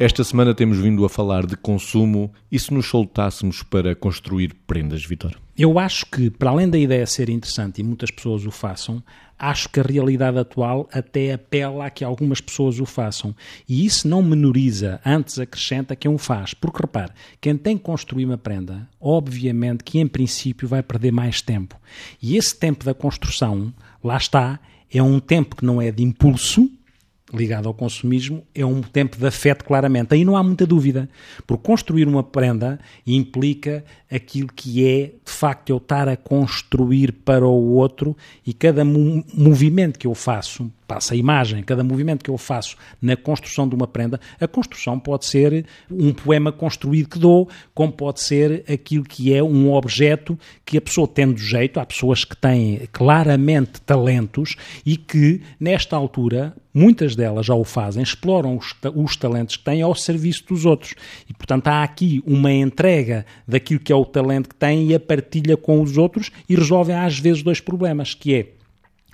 Esta semana temos vindo a falar de consumo e se nos soltássemos para construir prendas, Vitor? Eu acho que, para além da ideia ser interessante e muitas pessoas o façam, acho que a realidade atual até apela a que algumas pessoas o façam. E isso não menoriza, antes acrescenta quem o faz. Porque repare, quem tem que construir uma prenda, obviamente que em princípio vai perder mais tempo. E esse tempo da construção, lá está, é um tempo que não é de impulso, ligado ao consumismo, é um tempo de afeto, claramente. Aí não há muita dúvida, porque construir uma prenda implica aquilo que é, de facto, eu estar a construir para o outro e cada movimento que eu faço passa a imagem, cada movimento que eu faço na construção de uma prenda, a construção pode ser um poema construído que dou, como pode ser aquilo que é um objeto que a pessoa tendo jeito, há pessoas que têm claramente talentos e que, nesta altura, muitas delas já o fazem, exploram os, os talentos que têm ao serviço dos outros. E, portanto, há aqui uma entrega daquilo que é o talento que têm e a partilha com os outros e resolvem às vezes dois problemas, que é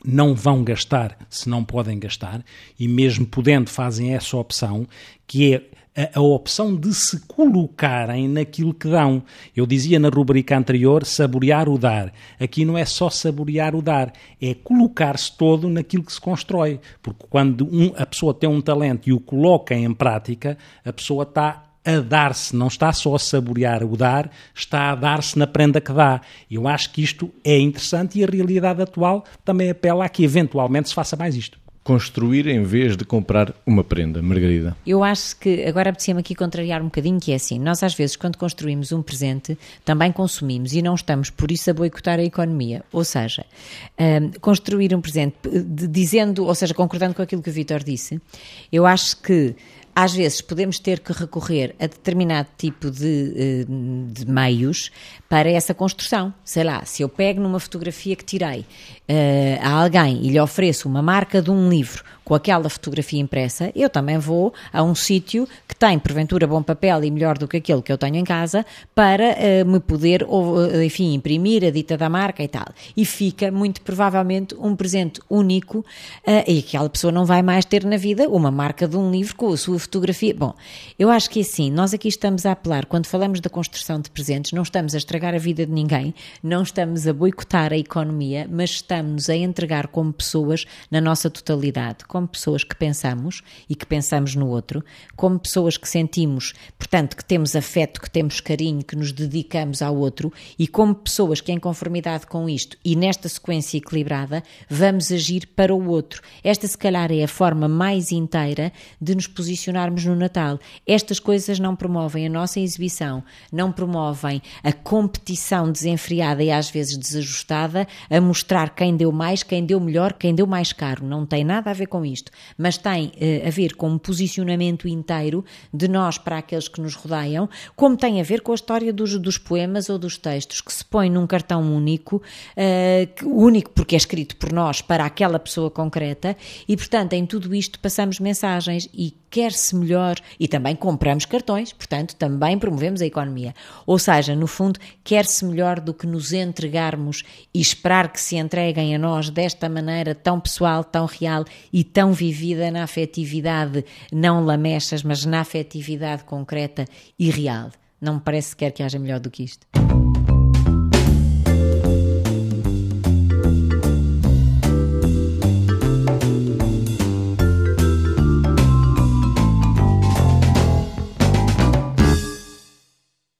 não vão gastar se não podem gastar e mesmo podendo fazem essa opção, que é a, a, opção de se colocarem naquilo que dão. Eu dizia na rubrica anterior saborear o dar. Aqui não é só saborear o dar, é colocar-se todo naquilo que se constrói. Porque quando um, a pessoa tem um talento e o coloca em prática, a pessoa está a dar-se, não está só a saborear o dar, está a dar-se na prenda que dá. Eu acho que isto é interessante e a realidade atual também apela a que eventualmente se faça mais isto construir em vez de comprar uma prenda, Margarida? Eu acho que agora apetecia-me aqui contrariar um bocadinho, que é assim, nós às vezes quando construímos um presente também consumimos e não estamos por isso a boicotar a economia, ou seja, um, construir um presente dizendo, ou seja, concordando com aquilo que o Vitor disse, eu acho que às vezes podemos ter que recorrer a determinado tipo de, eh, de, meios para essa construção. Sei lá, se eu pego numa fotografia que tirei uh, a alguém e lhe ofereço uma marca de um livro com aquela fotografia impressa, eu também vou a um sítio que tem, porventura, bom papel e melhor do que aquele que eu tenho em casa para uh, me poder, enfim, imprimir a dita da marca e tal. E fica, muito provavelmente, um presente único e aquela pessoa não vai mais ter na vida uma marca de um livro com a sua fotografia. Bom, eu acho que assim, nós aqui estamos a apelar, quando falamos da construção de presentes, não estamos a estragar a vida de ninguém, não estamos a boicotar a economia, mas estamos a entregar como pessoas na nossa totalidade como pessoas que pensamos e que pensamos no outro, como pessoas que sentimos, portanto, que temos afeto, que temos carinho, que nos dedicamos ao outro e como pessoas que, em conformidade com isto e nesta sequência equilibrada, vamos agir para o outro. Esta, se calhar, é a forma mais inteira de nos posicionarmos no Natal. Estas coisas não promovem a nossa exibição, não promovem a competição desenfreada e às vezes desajustada a mostrar quem deu mais, quem deu melhor, quem deu mais caro. Não tem nada a ver com isto, mas tem uh, a ver com um posicionamento inteiro de nós para aqueles que nos rodeiam, como tem a ver com a história dos, dos poemas ou dos textos que se põe num cartão único, uh, único porque é escrito por nós para aquela pessoa concreta, e portanto em tudo isto passamos mensagens e quer-se melhor e também compramos cartões, portanto também promovemos a economia. Ou seja, no fundo, quer-se melhor do que nos entregarmos e esperar que se entreguem a nós desta maneira tão pessoal, tão real e tão vivida na afetividade, não lamechas, mas na afetividade concreta e real. Não me parece sequer que haja melhor do que isto.